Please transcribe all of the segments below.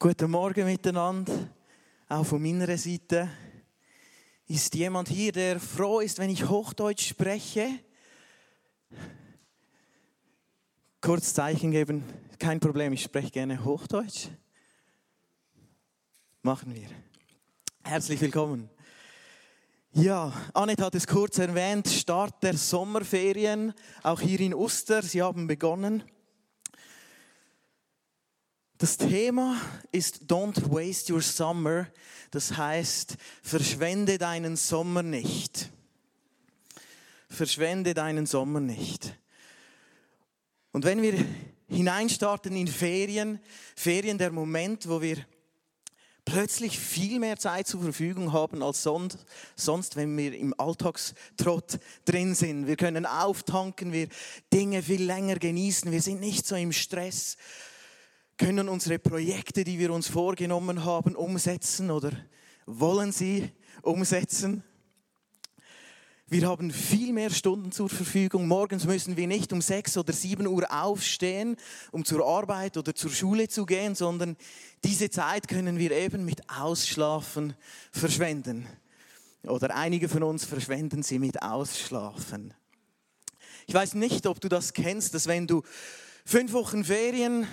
Guten Morgen miteinander, auch von meiner Seite. Ist jemand hier, der froh ist, wenn ich Hochdeutsch spreche? Kurz Zeichen geben, kein Problem, ich spreche gerne Hochdeutsch. Machen wir. Herzlich willkommen. Ja, Annette hat es kurz erwähnt, Start der Sommerferien, auch hier in Uster, sie haben begonnen. Das Thema ist Don't waste your summer. Das heißt, verschwende deinen Sommer nicht. Verschwende deinen Sommer nicht. Und wenn wir hineinstarten in Ferien, Ferien der Moment, wo wir plötzlich viel mehr Zeit zur Verfügung haben als sonst, wenn wir im Alltagstrott drin sind. Wir können auftanken, wir Dinge viel länger genießen, wir sind nicht so im Stress können unsere Projekte, die wir uns vorgenommen haben, umsetzen oder wollen sie umsetzen. Wir haben viel mehr Stunden zur Verfügung. Morgens müssen wir nicht um sechs oder sieben Uhr aufstehen, um zur Arbeit oder zur Schule zu gehen, sondern diese Zeit können wir eben mit Ausschlafen verschwenden. Oder einige von uns verschwenden sie mit Ausschlafen. Ich weiß nicht, ob du das kennst, dass wenn du fünf Wochen Ferien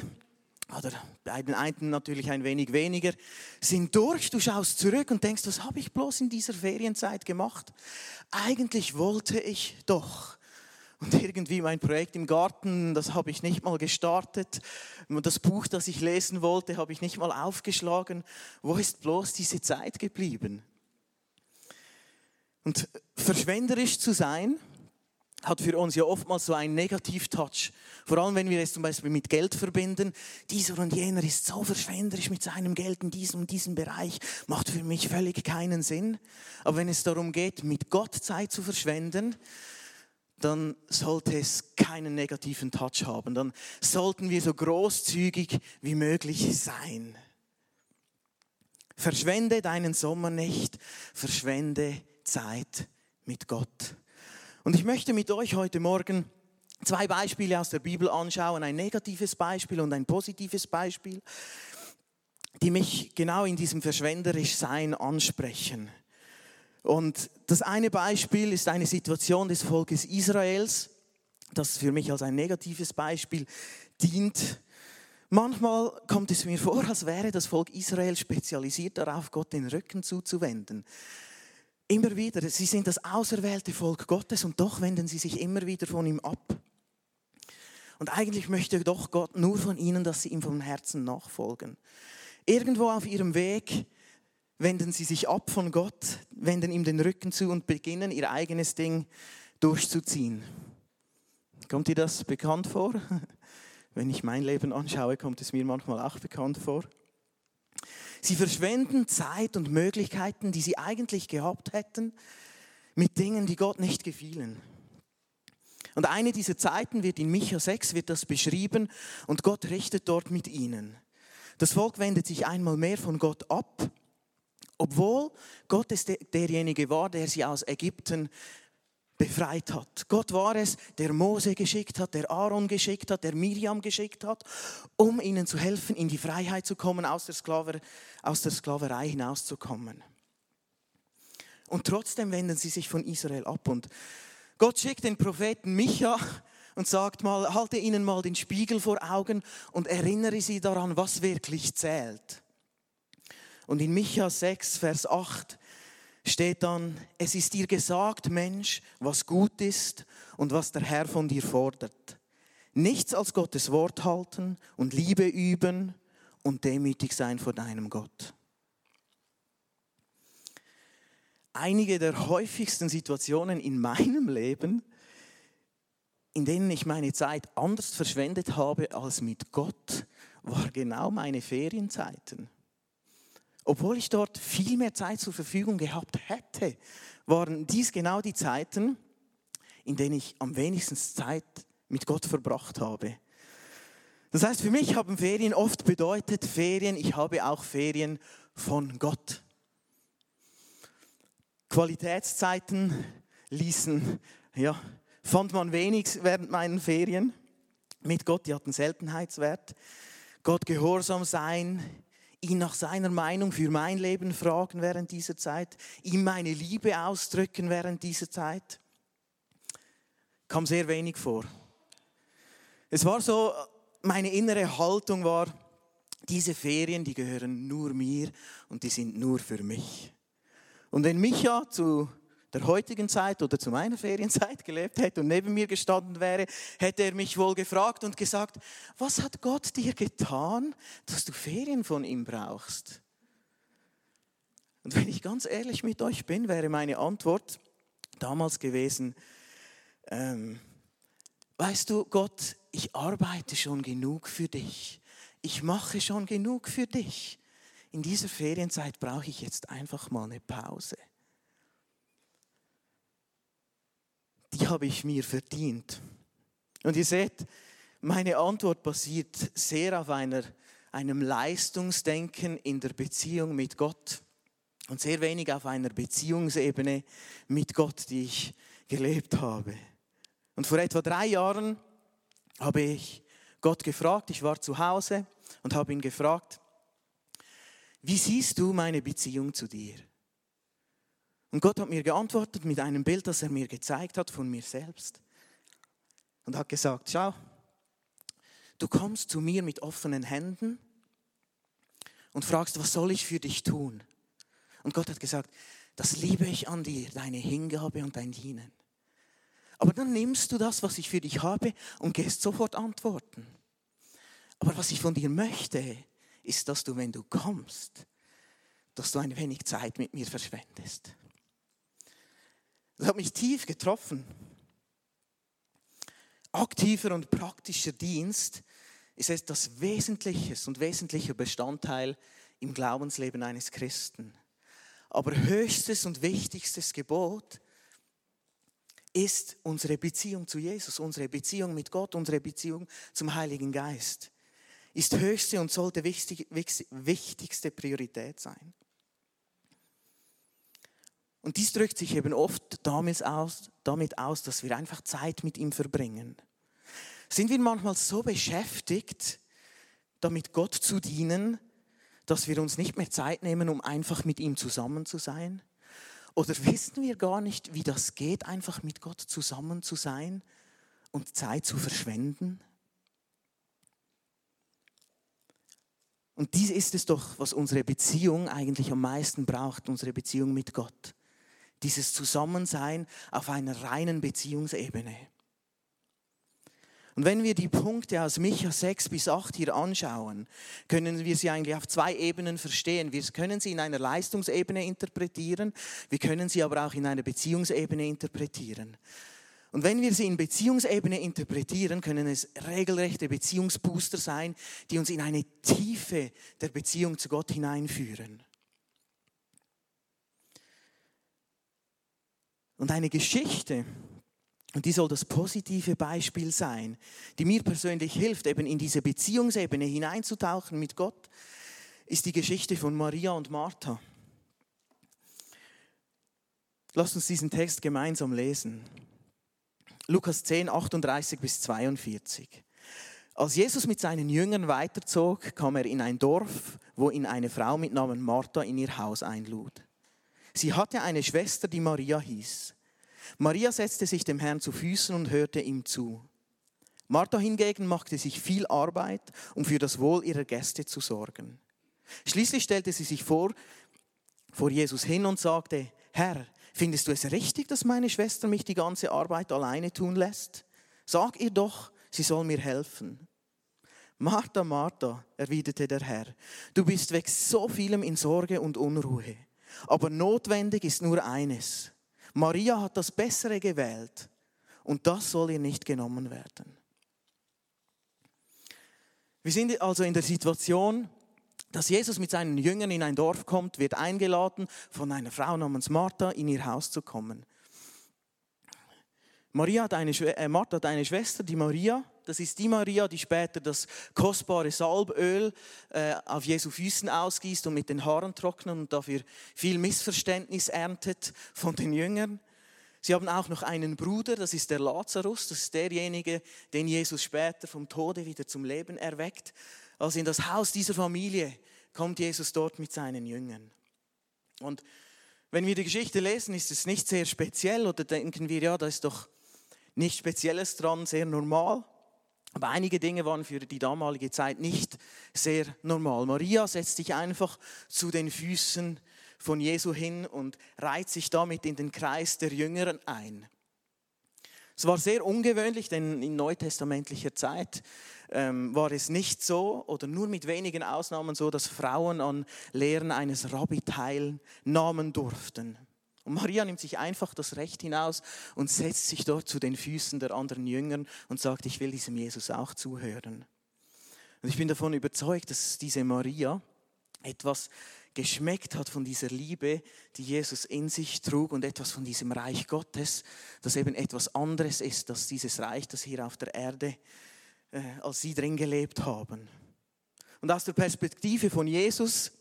oder bei den einen natürlich ein wenig weniger, sind durch. Du schaust zurück und denkst, was habe ich bloß in dieser Ferienzeit gemacht? Eigentlich wollte ich doch. Und irgendwie mein Projekt im Garten, das habe ich nicht mal gestartet. Das Buch, das ich lesen wollte, habe ich nicht mal aufgeschlagen. Wo ist bloß diese Zeit geblieben? Und verschwenderisch zu sein, hat für uns ja oftmals so einen Negativ-Touch. Vor allem, wenn wir es zum Beispiel mit Geld verbinden. Dieser und jener ist so verschwenderisch mit seinem Geld in diesem und diesem Bereich. Macht für mich völlig keinen Sinn. Aber wenn es darum geht, mit Gott Zeit zu verschwenden, dann sollte es keinen negativen Touch haben. Dann sollten wir so großzügig wie möglich sein. Verschwende deinen Sommer nicht, verschwende Zeit mit Gott. Und ich möchte mit euch heute Morgen zwei Beispiele aus der Bibel anschauen, ein negatives Beispiel und ein positives Beispiel, die mich genau in diesem verschwenderisch Sein ansprechen. Und das eine Beispiel ist eine Situation des Volkes Israels, das für mich als ein negatives Beispiel dient. Manchmal kommt es mir vor, als wäre das Volk Israel spezialisiert darauf, Gott den Rücken zuzuwenden. Immer wieder, sie sind das auserwählte Volk Gottes und doch wenden sie sich immer wieder von ihm ab. Und eigentlich möchte doch Gott nur von ihnen, dass sie ihm vom Herzen nachfolgen. Irgendwo auf ihrem Weg wenden sie sich ab von Gott, wenden ihm den Rücken zu und beginnen ihr eigenes Ding durchzuziehen. Kommt dir das bekannt vor? Wenn ich mein Leben anschaue, kommt es mir manchmal auch bekannt vor. Sie verschwenden Zeit und Möglichkeiten, die sie eigentlich gehabt hätten, mit Dingen, die Gott nicht gefielen. Und eine dieser Zeiten wird in Micha 6 wird das beschrieben und Gott richtet dort mit ihnen. Das Volk wendet sich einmal mehr von Gott ab, obwohl Gott es derjenige war, der sie aus Ägypten befreit hat. Gott war es, der Mose geschickt hat, der Aaron geschickt hat, der Miriam geschickt hat, um ihnen zu helfen, in die Freiheit zu kommen, aus der, Sklaver, aus der Sklaverei hinauszukommen. Und trotzdem wenden sie sich von Israel ab. Und Gott schickt den Propheten Micha und sagt mal, halte ihnen mal den Spiegel vor Augen und erinnere sie daran, was wirklich zählt. Und in Micha 6, Vers 8 steht dann, es ist dir gesagt, Mensch, was gut ist und was der Herr von dir fordert. Nichts als Gottes Wort halten und Liebe üben und demütig sein vor deinem Gott. Einige der häufigsten Situationen in meinem Leben, in denen ich meine Zeit anders verschwendet habe als mit Gott, war genau meine Ferienzeiten. Obwohl ich dort viel mehr Zeit zur Verfügung gehabt hätte, waren dies genau die Zeiten, in denen ich am wenigsten Zeit mit Gott verbracht habe. Das heißt, für mich haben Ferien oft bedeutet Ferien, ich habe auch Ferien von Gott. Qualitätszeiten ließen, ja, fand man wenig während meinen Ferien. Mit Gott, die hatten Seltenheitswert. Gott gehorsam sein, ihn nach seiner Meinung für mein Leben fragen während dieser Zeit, ihm meine Liebe ausdrücken während dieser Zeit. Kam sehr wenig vor. Es war so, meine innere Haltung war, diese Ferien, die gehören nur mir und die sind nur für mich. Und wenn Micha zu der heutigen Zeit oder zu meiner Ferienzeit gelebt hätte und neben mir gestanden wäre, hätte er mich wohl gefragt und gesagt, was hat Gott dir getan, dass du Ferien von ihm brauchst? Und wenn ich ganz ehrlich mit euch bin, wäre meine Antwort damals gewesen, ähm, weißt du, Gott, ich arbeite schon genug für dich. Ich mache schon genug für dich. In dieser Ferienzeit brauche ich jetzt einfach mal eine Pause. Die habe ich mir verdient. Und ihr seht, meine Antwort basiert sehr auf einer, einem Leistungsdenken in der Beziehung mit Gott und sehr wenig auf einer Beziehungsebene mit Gott, die ich gelebt habe. Und vor etwa drei Jahren habe ich Gott gefragt, ich war zu Hause und habe ihn gefragt, wie siehst du meine Beziehung zu dir? Und Gott hat mir geantwortet mit einem Bild, das er mir gezeigt hat von mir selbst. Und hat gesagt, schau, du kommst zu mir mit offenen Händen und fragst, was soll ich für dich tun? Und Gott hat gesagt, das liebe ich an dir, deine Hingabe und dein Dienen. Aber dann nimmst du das, was ich für dich habe und gehst sofort antworten. Aber was ich von dir möchte, ist, dass du, wenn du kommst, dass du ein wenig Zeit mit mir verschwendest. Das hat mich tief getroffen. Aktiver und praktischer Dienst ist etwas Wesentliches und wesentlicher Bestandteil im Glaubensleben eines Christen. Aber höchstes und wichtigstes Gebot ist unsere Beziehung zu Jesus, unsere Beziehung mit Gott, unsere Beziehung zum Heiligen Geist. Ist höchste und sollte wichtigste Priorität sein. Und dies drückt sich eben oft damit aus, damit aus, dass wir einfach Zeit mit ihm verbringen. Sind wir manchmal so beschäftigt, damit Gott zu dienen, dass wir uns nicht mehr Zeit nehmen, um einfach mit ihm zusammen zu sein? Oder wissen wir gar nicht, wie das geht, einfach mit Gott zusammen zu sein und Zeit zu verschwenden? Und dies ist es doch, was unsere Beziehung eigentlich am meisten braucht, unsere Beziehung mit Gott dieses Zusammensein auf einer reinen Beziehungsebene. Und wenn wir die Punkte aus Micha 6 bis 8 hier anschauen, können wir sie eigentlich auf zwei Ebenen verstehen. Wir können sie in einer Leistungsebene interpretieren, wir können sie aber auch in einer Beziehungsebene interpretieren. Und wenn wir sie in Beziehungsebene interpretieren, können es regelrechte Beziehungsbooster sein, die uns in eine Tiefe der Beziehung zu Gott hineinführen. Und eine Geschichte, und die soll das positive Beispiel sein, die mir persönlich hilft, eben in diese Beziehungsebene hineinzutauchen mit Gott, ist die Geschichte von Maria und Martha. Lasst uns diesen Text gemeinsam lesen. Lukas 10, 38 bis 42. Als Jesus mit seinen Jüngern weiterzog, kam er in ein Dorf, wo ihn eine Frau mit Namen Martha in ihr Haus einlud. Sie hatte eine Schwester, die Maria hieß. Maria setzte sich dem Herrn zu Füßen und hörte ihm zu. Martha hingegen machte sich viel Arbeit, um für das Wohl ihrer Gäste zu sorgen. Schließlich stellte sie sich vor, vor Jesus hin und sagte, Herr, findest du es richtig, dass meine Schwester mich die ganze Arbeit alleine tun lässt? Sag ihr doch, sie soll mir helfen. Martha, Martha, erwiderte der Herr, du bist weg so vielem in Sorge und Unruhe. Aber notwendig ist nur eines. Maria hat das Bessere gewählt und das soll ihr nicht genommen werden. Wir sind also in der Situation, dass Jesus mit seinen Jüngern in ein Dorf kommt, wird eingeladen, von einer Frau namens Martha in ihr Haus zu kommen. Maria hat eine, äh, Martha hat eine Schwester, die Maria, das ist die Maria, die später das kostbare Salböl äh, auf Jesu Füßen ausgießt und mit den Haaren trocknet und dafür viel Missverständnis erntet von den Jüngern. Sie haben auch noch einen Bruder, das ist der Lazarus, das ist derjenige, den Jesus später vom Tode wieder zum Leben erweckt. Als in das Haus dieser Familie kommt Jesus dort mit seinen Jüngern. Und wenn wir die Geschichte lesen, ist es nicht sehr speziell oder denken wir, ja, da ist doch nichts Spezielles dran, sehr normal. Aber einige Dinge waren für die damalige Zeit nicht sehr normal. Maria setzt sich einfach zu den Füßen von Jesu hin und reiht sich damit in den Kreis der Jüngeren ein. Es war sehr ungewöhnlich, denn in neutestamentlicher Zeit ähm, war es nicht so oder nur mit wenigen Ausnahmen so, dass Frauen an Lehren eines Rabbi teilnahmen durften. Und Maria nimmt sich einfach das Recht hinaus und setzt sich dort zu den Füßen der anderen Jüngern und sagt, ich will diesem Jesus auch zuhören. Und ich bin davon überzeugt, dass diese Maria etwas geschmeckt hat von dieser Liebe, die Jesus in sich trug und etwas von diesem Reich Gottes, das eben etwas anderes ist als dieses Reich, das hier auf der Erde, äh, als sie drin gelebt haben. Und aus der Perspektive von Jesus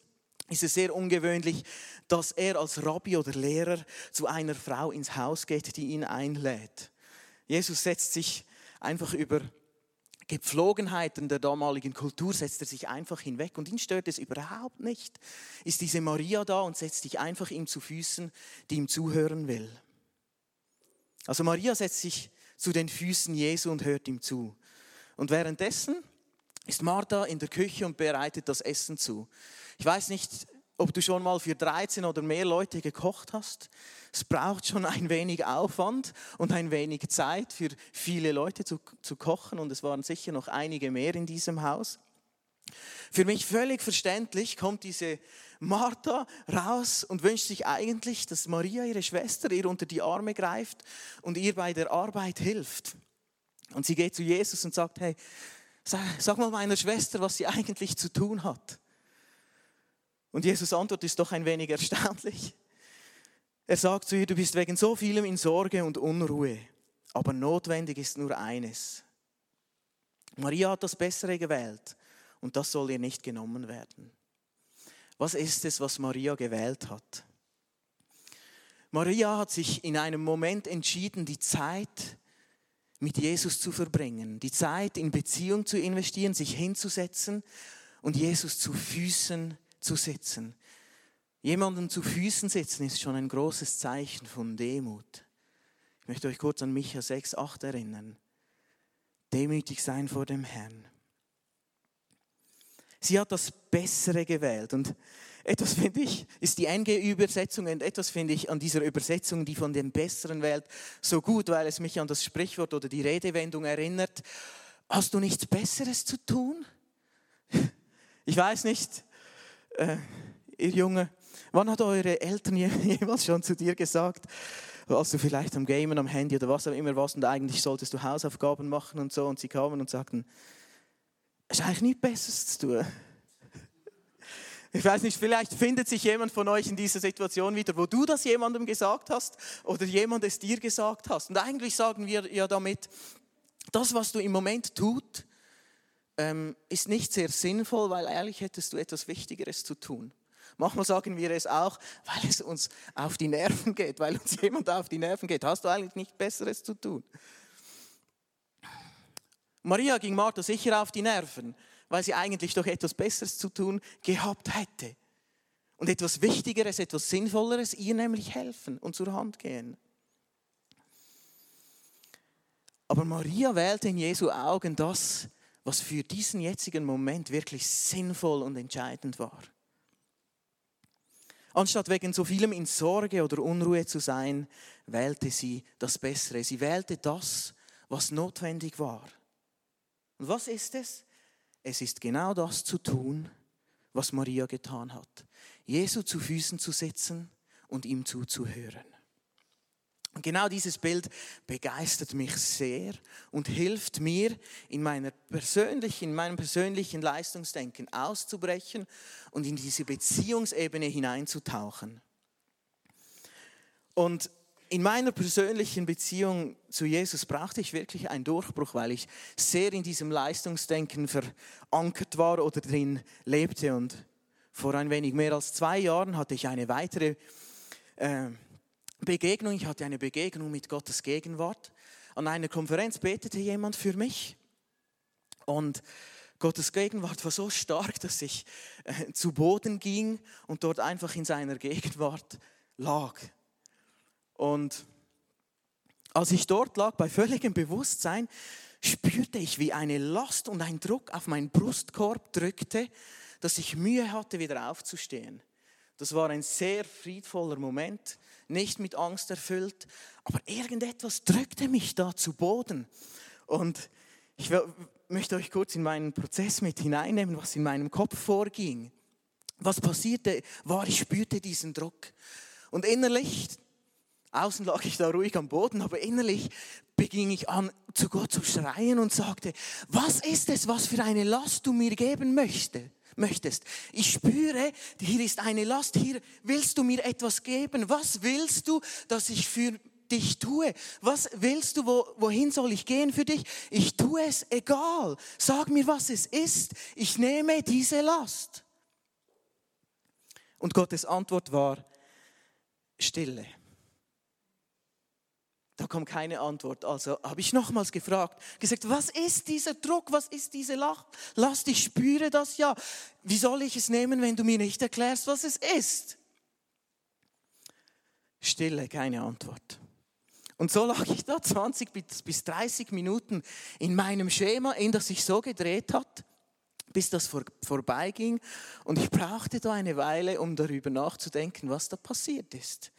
ist es sehr ungewöhnlich, dass er als Rabbi oder Lehrer zu einer Frau ins Haus geht, die ihn einlädt. Jesus setzt sich einfach über Gepflogenheiten der damaligen Kultur setzt er sich einfach hinweg und ihn stört es überhaupt nicht. Ist diese Maria da und setzt sich einfach ihm zu Füßen, die ihm zuhören will. Also Maria setzt sich zu den Füßen Jesu und hört ihm zu. Und währenddessen ist Martha in der Küche und bereitet das Essen zu. Ich weiß nicht, ob du schon mal für 13 oder mehr Leute gekocht hast. Es braucht schon ein wenig Aufwand und ein wenig Zeit für viele Leute zu, zu kochen und es waren sicher noch einige mehr in diesem Haus. Für mich völlig verständlich kommt diese Martha raus und wünscht sich eigentlich, dass Maria, ihre Schwester, ihr unter die Arme greift und ihr bei der Arbeit hilft. Und sie geht zu Jesus und sagt, hey, sag, sag mal meiner Schwester, was sie eigentlich zu tun hat. Und Jesus Antwort ist doch ein wenig erstaunlich. Er sagt zu ihr, du bist wegen so vielem in Sorge und Unruhe, aber notwendig ist nur eines. Maria hat das Bessere gewählt und das soll ihr nicht genommen werden. Was ist es, was Maria gewählt hat? Maria hat sich in einem Moment entschieden, die Zeit mit Jesus zu verbringen, die Zeit in Beziehung zu investieren, sich hinzusetzen und Jesus zu Füßen zu sitzen. Jemandem zu Füßen sitzen ist schon ein großes Zeichen von Demut. Ich möchte euch kurz an Micha 6, 8 erinnern. Demütig sein vor dem Herrn. Sie hat das Bessere gewählt und etwas finde ich, ist die NG-Übersetzung und etwas finde ich an dieser Übersetzung, die von dem Besseren wählt, so gut, weil es mich an das Sprichwort oder die Redewendung erinnert. Hast du nichts Besseres zu tun? Ich weiß nicht, äh, ihr Junge, wann hat eure Eltern jemals schon zu dir gesagt, als du vielleicht am Gamen, am Handy oder was auch immer warst und eigentlich solltest du Hausaufgaben machen und so und sie kamen und sagten, es ist eigentlich nichts Besseres zu tun. Ich weiß nicht, vielleicht findet sich jemand von euch in dieser Situation wieder, wo du das jemandem gesagt hast oder jemand es dir gesagt hast. Und eigentlich sagen wir ja damit, das, was du im Moment tut, ähm, ist nicht sehr sinnvoll, weil ehrlich hättest du etwas Wichtigeres zu tun. Manchmal sagen wir es auch, weil es uns auf die Nerven geht, weil uns jemand auf die Nerven geht. Hast du eigentlich nichts Besseres zu tun? Maria ging Martha sicher auf die Nerven, weil sie eigentlich doch etwas Besseres zu tun gehabt hätte. Und etwas Wichtigeres, etwas Sinnvolleres, ihr nämlich helfen und zur Hand gehen. Aber Maria wählte in Jesu Augen das, was für diesen jetzigen Moment wirklich sinnvoll und entscheidend war. Anstatt wegen so vielem in Sorge oder Unruhe zu sein, wählte sie das Bessere. Sie wählte das, was notwendig war. Und was ist es? Es ist genau das zu tun, was Maria getan hat. Jesu zu Füßen zu sitzen und ihm zuzuhören. Und genau dieses Bild begeistert mich sehr und hilft mir, in, meiner persönlichen, in meinem persönlichen Leistungsdenken auszubrechen und in diese Beziehungsebene hineinzutauchen. Und in meiner persönlichen Beziehung zu Jesus brauchte ich wirklich einen Durchbruch, weil ich sehr in diesem Leistungsdenken verankert war oder drin lebte. Und vor ein wenig mehr als zwei Jahren hatte ich eine weitere äh, Begegnung, ich hatte eine Begegnung mit Gottes Gegenwart. An einer Konferenz betete jemand für mich und Gottes Gegenwart war so stark, dass ich äh, zu Boden ging und dort einfach in seiner Gegenwart lag. Und als ich dort lag, bei völligem Bewusstsein, spürte ich, wie eine Last und ein Druck auf meinen Brustkorb drückte, dass ich Mühe hatte, wieder aufzustehen. Das war ein sehr friedvoller Moment, nicht mit Angst erfüllt, aber irgendetwas drückte mich da zu Boden. Und ich möchte euch kurz in meinen Prozess mit hineinnehmen, was in meinem Kopf vorging. Was passierte, war, ich spürte diesen Druck. Und innerlich, außen lag ich da ruhig am Boden, aber innerlich beging ich an, zu Gott zu schreien und sagte, was ist es, was für eine Last du mir geben möchtest? möchtest. Ich spüre, hier ist eine Last, hier willst du mir etwas geben. Was willst du, dass ich für dich tue? Was willst du, wo, wohin soll ich gehen für dich? Ich tue es egal. Sag mir, was es ist. Ich nehme diese Last. Und Gottes Antwort war Stille. Da kam keine Antwort. Also habe ich nochmals gefragt, gesagt, was ist dieser Druck, was ist diese Last? Ich spüre das ja. Wie soll ich es nehmen, wenn du mir nicht erklärst, was es ist? Stille, keine Antwort. Und so lag ich da 20 bis 30 Minuten in meinem Schema, in das sich so gedreht hat bis das vor, vorbeiging. Und ich brauchte da eine Weile, um darüber nachzudenken, was da passiert ist.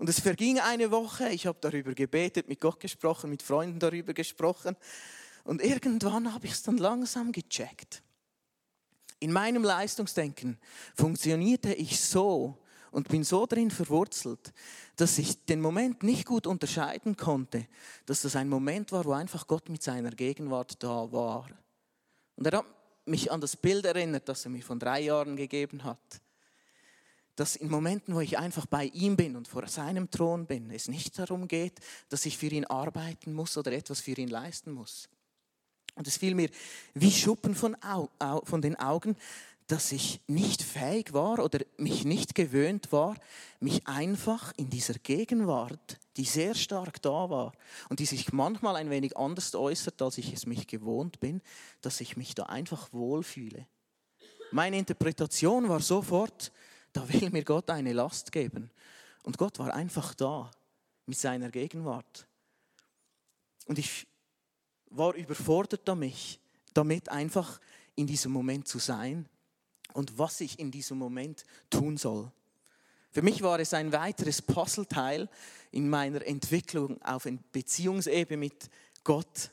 Und es verging eine Woche, ich habe darüber gebetet, mit Gott gesprochen, mit Freunden darüber gesprochen. Und irgendwann habe ich es dann langsam gecheckt. In meinem Leistungsdenken funktionierte ich so und bin so drin verwurzelt, dass ich den Moment nicht gut unterscheiden konnte, dass das ein Moment war, wo einfach Gott mit seiner Gegenwart da war. Und er hat mich an das Bild erinnert, das er mir von drei Jahren gegeben hat. Dass in Momenten, wo ich einfach bei ihm bin und vor seinem Thron bin, es nicht darum geht, dass ich für ihn arbeiten muss oder etwas für ihn leisten muss. Und es fiel mir wie Schuppen von, Au von den Augen, dass ich nicht fähig war oder mich nicht gewöhnt war, mich einfach in dieser Gegenwart, die sehr stark da war und die sich manchmal ein wenig anders äußert, als ich es mich gewohnt bin, dass ich mich da einfach wohlfühle. Meine Interpretation war sofort, da will mir Gott eine Last geben. Und Gott war einfach da mit seiner Gegenwart. Und ich war überfordert damit, damit einfach in diesem Moment zu sein und was ich in diesem Moment tun soll. Für mich war es ein weiteres Puzzleteil in meiner Entwicklung auf Beziehungsebene mit Gott,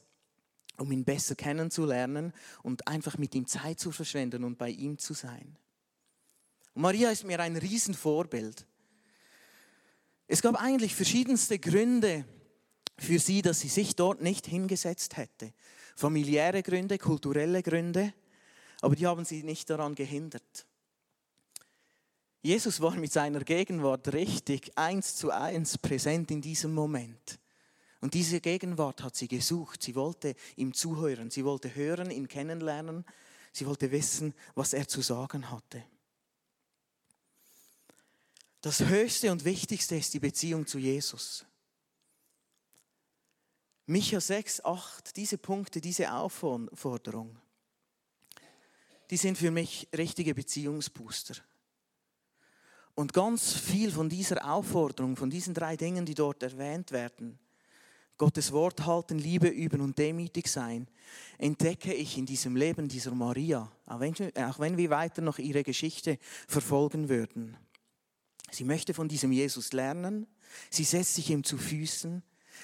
um ihn besser kennenzulernen und einfach mit ihm Zeit zu verschwenden und bei ihm zu sein. Maria ist mir ein Riesenvorbild. Es gab eigentlich verschiedenste Gründe für sie, dass sie sich dort nicht hingesetzt hätte. Familiäre Gründe, kulturelle Gründe, aber die haben sie nicht daran gehindert. Jesus war mit seiner Gegenwart richtig eins zu eins präsent in diesem Moment. Und diese Gegenwart hat sie gesucht. Sie wollte ihm zuhören. Sie wollte hören, ihn kennenlernen. Sie wollte wissen, was er zu sagen hatte. Das Höchste und Wichtigste ist die Beziehung zu Jesus. Micha 6, 8, diese Punkte, diese Aufforderung die sind für mich richtige Beziehungsbooster. Und ganz viel von dieser Aufforderung, von diesen drei Dingen, die dort erwähnt werden, Gottes Wort halten, Liebe üben und demütig sein, entdecke ich in diesem Leben dieser Maria, auch wenn, auch wenn wir weiter noch ihre Geschichte verfolgen würden. Sie möchte von diesem Jesus lernen, sie setzt sich ihm zu Füßen,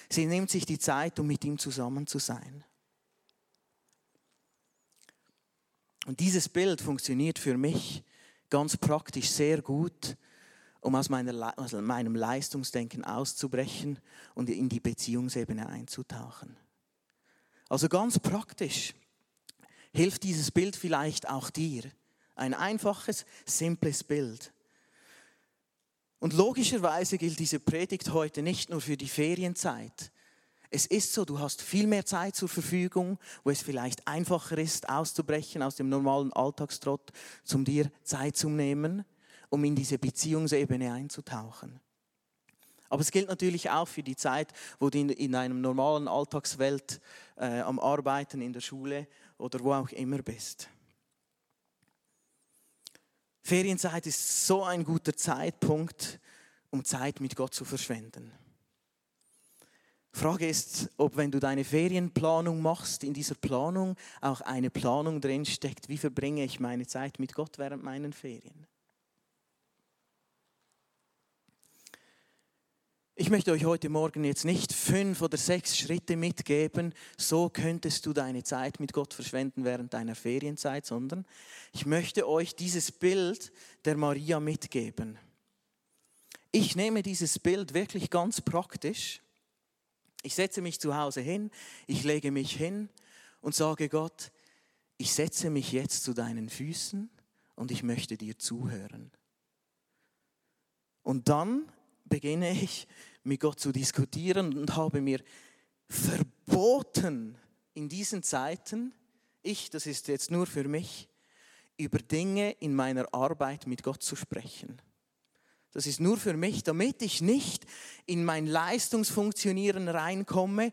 sie nimmt sich die Zeit, um mit ihm zusammen zu sein. Und dieses Bild funktioniert für mich ganz praktisch sehr gut, um aus, meiner, aus meinem Leistungsdenken auszubrechen und in die Beziehungsebene einzutauchen. Also ganz praktisch hilft dieses Bild vielleicht auch dir. Ein einfaches, simples Bild. Und logischerweise gilt diese Predigt heute nicht nur für die Ferienzeit, es ist so, du hast viel mehr Zeit zur Verfügung, wo es vielleicht einfacher ist, auszubrechen aus dem normalen Alltagstrott, um dir Zeit zu nehmen, um in diese Beziehungsebene einzutauchen. Aber es gilt natürlich auch für die Zeit, wo du in, in einem normalen Alltagswelt äh, am Arbeiten in der Schule oder wo auch immer bist. Ferienzeit ist so ein guter Zeitpunkt, um Zeit mit Gott zu verschwenden. Frage ist, ob wenn du deine Ferienplanung machst, in dieser Planung auch eine Planung drin steckt, wie verbringe ich meine Zeit mit Gott während meinen Ferien. Ich möchte euch heute Morgen jetzt nicht fünf oder sechs Schritte mitgeben, so könntest du deine Zeit mit Gott verschwenden während deiner Ferienzeit, sondern ich möchte euch dieses Bild der Maria mitgeben. Ich nehme dieses Bild wirklich ganz praktisch. Ich setze mich zu Hause hin, ich lege mich hin und sage Gott, ich setze mich jetzt zu deinen Füßen und ich möchte dir zuhören. Und dann beginne ich mit Gott zu diskutieren und habe mir verboten in diesen Zeiten, ich, das ist jetzt nur für mich, über Dinge in meiner Arbeit mit Gott zu sprechen. Das ist nur für mich, damit ich nicht in mein Leistungsfunktionieren reinkomme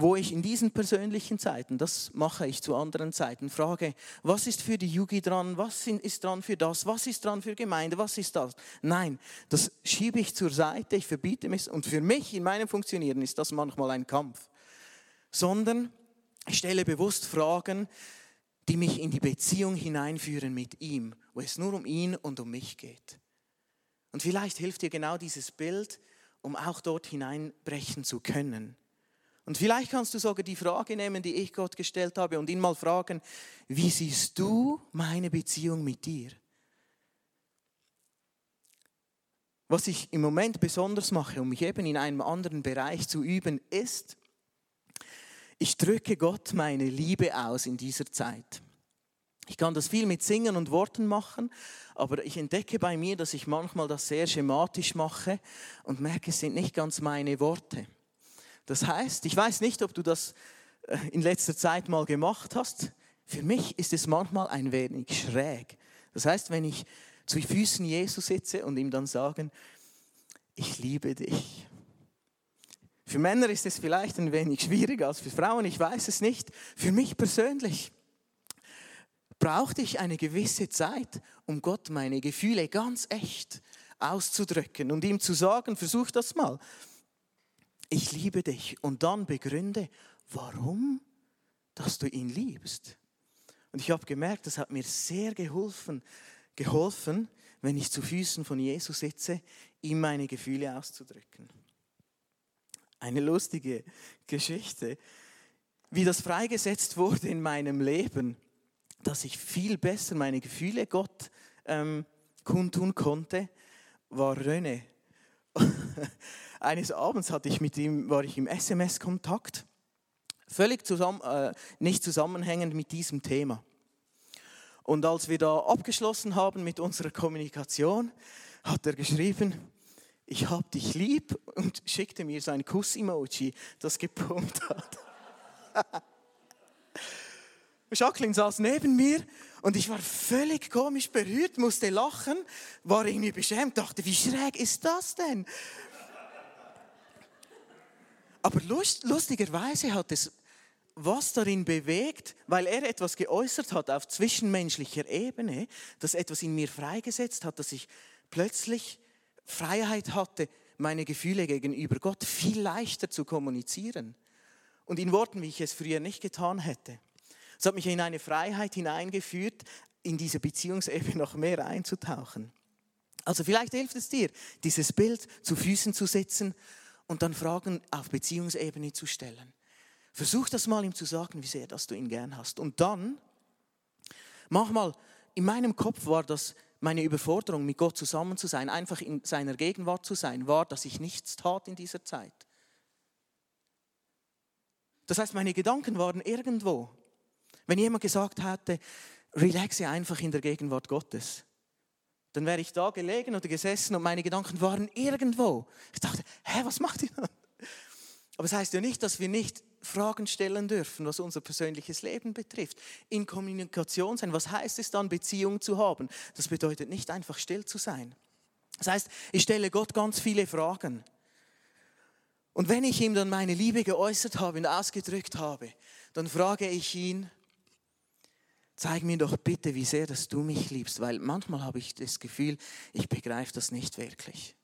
wo ich in diesen persönlichen Zeiten, das mache ich zu anderen Zeiten, frage, was ist für die Yugi dran, was ist dran für das, was ist dran für Gemeinde, was ist das? Nein, das schiebe ich zur Seite, ich verbiete mich und für mich in meinem Funktionieren ist das manchmal ein Kampf. Sondern ich stelle bewusst Fragen, die mich in die Beziehung hineinführen mit ihm, wo es nur um ihn und um mich geht. Und vielleicht hilft dir genau dieses Bild, um auch dort hineinbrechen zu können. Und vielleicht kannst du sogar die Frage nehmen, die ich Gott gestellt habe, und ihn mal fragen, wie siehst du meine Beziehung mit dir? Was ich im Moment besonders mache, um mich eben in einem anderen Bereich zu üben, ist, ich drücke Gott meine Liebe aus in dieser Zeit. Ich kann das viel mit Singen und Worten machen, aber ich entdecke bei mir, dass ich manchmal das sehr schematisch mache und merke, es sind nicht ganz meine Worte. Das heißt, ich weiß nicht, ob du das äh, in letzter Zeit mal gemacht hast. Für mich ist es manchmal ein wenig schräg. Das heißt, wenn ich zu Füßen Jesus sitze und ihm dann sagen, ich liebe dich. Für Männer ist es vielleicht ein wenig schwieriger als für Frauen, ich weiß es nicht. Für mich persönlich brauchte ich eine gewisse Zeit, um Gott meine Gefühle ganz echt auszudrücken und ihm zu sagen, versuch das mal ich liebe dich und dann begründe, warum, dass du ihn liebst. Und ich habe gemerkt, das hat mir sehr geholfen, geholfen, wenn ich zu Füßen von Jesus sitze, ihm meine Gefühle auszudrücken. Eine lustige Geschichte, wie das freigesetzt wurde in meinem Leben, dass ich viel besser meine Gefühle Gott ähm, kundtun konnte, war René. Eines Abends hatte ich mit ihm, war ich im SMS-Kontakt, völlig zusammen, äh, nicht zusammenhängend mit diesem Thema. Und als wir da abgeschlossen haben mit unserer Kommunikation, hat er geschrieben, ich hab dich lieb und schickte mir sein Kuss-Emoji, das gepumpt hat. Jacqueline saß neben mir und ich war völlig komisch berührt, musste lachen, war irgendwie beschämt, dachte, wie schräg ist das denn? Aber lust, lustigerweise hat es was darin bewegt, weil er etwas geäußert hat auf zwischenmenschlicher Ebene, das etwas in mir freigesetzt hat, dass ich plötzlich Freiheit hatte, meine Gefühle gegenüber Gott viel leichter zu kommunizieren. Und in Worten, wie ich es früher nicht getan hätte. Es hat mich in eine Freiheit hineingeführt, in diese Beziehungsebene noch mehr einzutauchen. Also vielleicht hilft es dir, dieses Bild zu Füßen zu setzen und dann Fragen auf Beziehungsebene zu stellen. Versuch das mal ihm zu sagen, wie sehr dass du ihn gern hast. Und dann, manchmal, in meinem Kopf war das meine Überforderung, mit Gott zusammen zu sein, einfach in seiner Gegenwart zu sein, war, dass ich nichts tat in dieser Zeit. Das heißt, meine Gedanken waren irgendwo. Wenn jemand gesagt hätte, relaxe einfach in der Gegenwart Gottes, dann wäre ich da gelegen oder gesessen und meine Gedanken waren irgendwo. Ich dachte, hä, was macht ihr dann? Aber es das heißt ja nicht, dass wir nicht Fragen stellen dürfen, was unser persönliches Leben betrifft. In Kommunikation sein. Was heißt es dann, Beziehung zu haben? Das bedeutet nicht einfach still zu sein. Das heißt, ich stelle Gott ganz viele Fragen. Und wenn ich ihm dann meine Liebe geäußert habe und ausgedrückt habe, dann frage ich ihn, zeig mir doch bitte, wie sehr, dass du mich liebst, weil manchmal habe ich das Gefühl, ich begreife das nicht wirklich.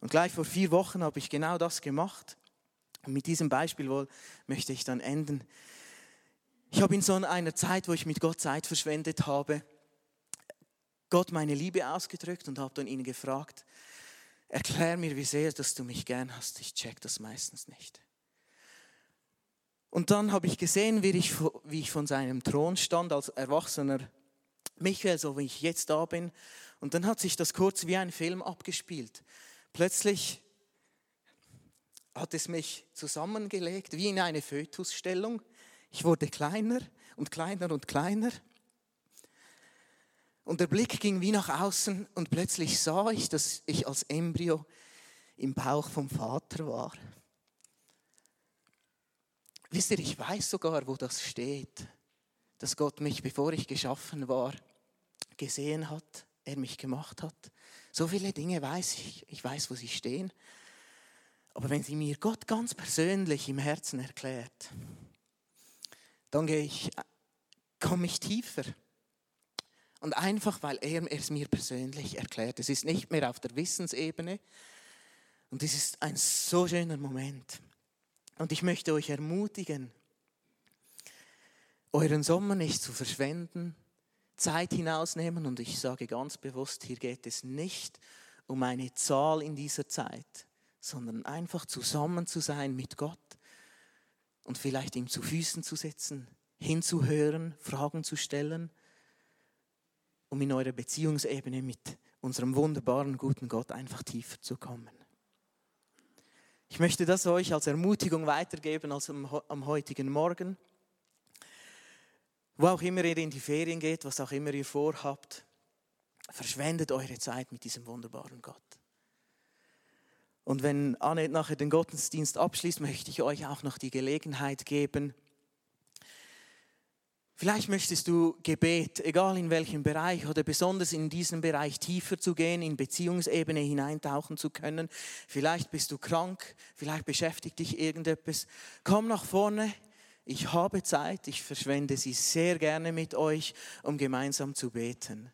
Und gleich vor vier Wochen habe ich genau das gemacht. Und mit diesem Beispiel wohl möchte ich dann enden. Ich habe in so einer Zeit, wo ich mit Gott Zeit verschwendet habe, Gott meine Liebe ausgedrückt und habe dann ihn gefragt, erklär mir, wie sehr, dass du mich gern hast. Ich check das meistens nicht. Und dann habe ich gesehen, wie ich, wie ich von seinem Thron stand als erwachsener Michael, so wie ich jetzt da bin. Und dann hat sich das kurz wie ein Film abgespielt. Plötzlich hat es mich zusammengelegt, wie in eine Fötusstellung. Ich wurde kleiner und kleiner und kleiner. Und der Blick ging wie nach außen und plötzlich sah ich, dass ich als Embryo im Bauch vom Vater war. Wisst ihr, ich weiß sogar, wo das steht, dass Gott mich, bevor ich geschaffen war, gesehen hat, er mich gemacht hat. So viele Dinge weiß ich, ich weiß, wo sie stehen. Aber wenn sie mir Gott ganz persönlich im Herzen erklärt, dann gehe ich, komme ich tiefer. Und einfach, weil er es mir persönlich erklärt. Es ist nicht mehr auf der Wissensebene. Und es ist ein so schöner Moment. Und ich möchte euch ermutigen, euren Sommer nicht zu verschwenden, Zeit hinausnehmen. Und ich sage ganz bewusst, hier geht es nicht um eine Zahl in dieser Zeit, sondern einfach zusammen zu sein mit Gott und vielleicht ihm zu Füßen zu sitzen, hinzuhören, Fragen zu stellen, um in eure Beziehungsebene mit unserem wunderbaren, guten Gott einfach tiefer zu kommen. Ich möchte das euch als Ermutigung weitergeben als am, am heutigen Morgen. Wo auch immer ihr in die Ferien geht, was auch immer ihr vorhabt, verschwendet eure Zeit mit diesem wunderbaren Gott. Und wenn Annette nachher den Gottesdienst abschließt, möchte ich euch auch noch die Gelegenheit geben, Vielleicht möchtest du Gebet, egal in welchem Bereich oder besonders in diesem Bereich tiefer zu gehen, in Beziehungsebene hineintauchen zu können. Vielleicht bist du krank, vielleicht beschäftigt dich irgendetwas. Komm nach vorne. Ich habe Zeit, ich verschwende sie sehr gerne mit euch, um gemeinsam zu beten.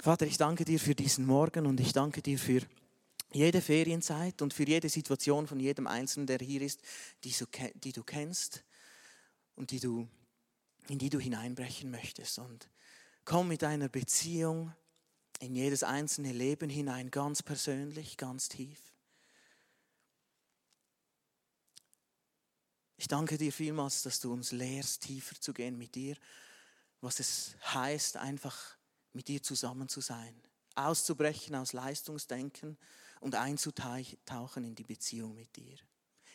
Vater, ich danke dir für diesen Morgen und ich danke dir für jede Ferienzeit und für jede Situation von jedem Einzelnen, der hier ist, die du kennst und die du, in die du hineinbrechen möchtest. Und komm mit deiner Beziehung in jedes einzelne Leben hinein, ganz persönlich, ganz tief. Ich danke dir vielmals, dass du uns lehrst, tiefer zu gehen mit dir, was es heißt, einfach mit dir zusammen zu sein, auszubrechen aus Leistungsdenken und einzutauchen in die Beziehung mit dir,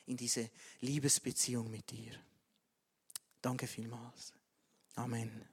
in diese Liebesbeziehung mit dir. Danke vielmals. Amen.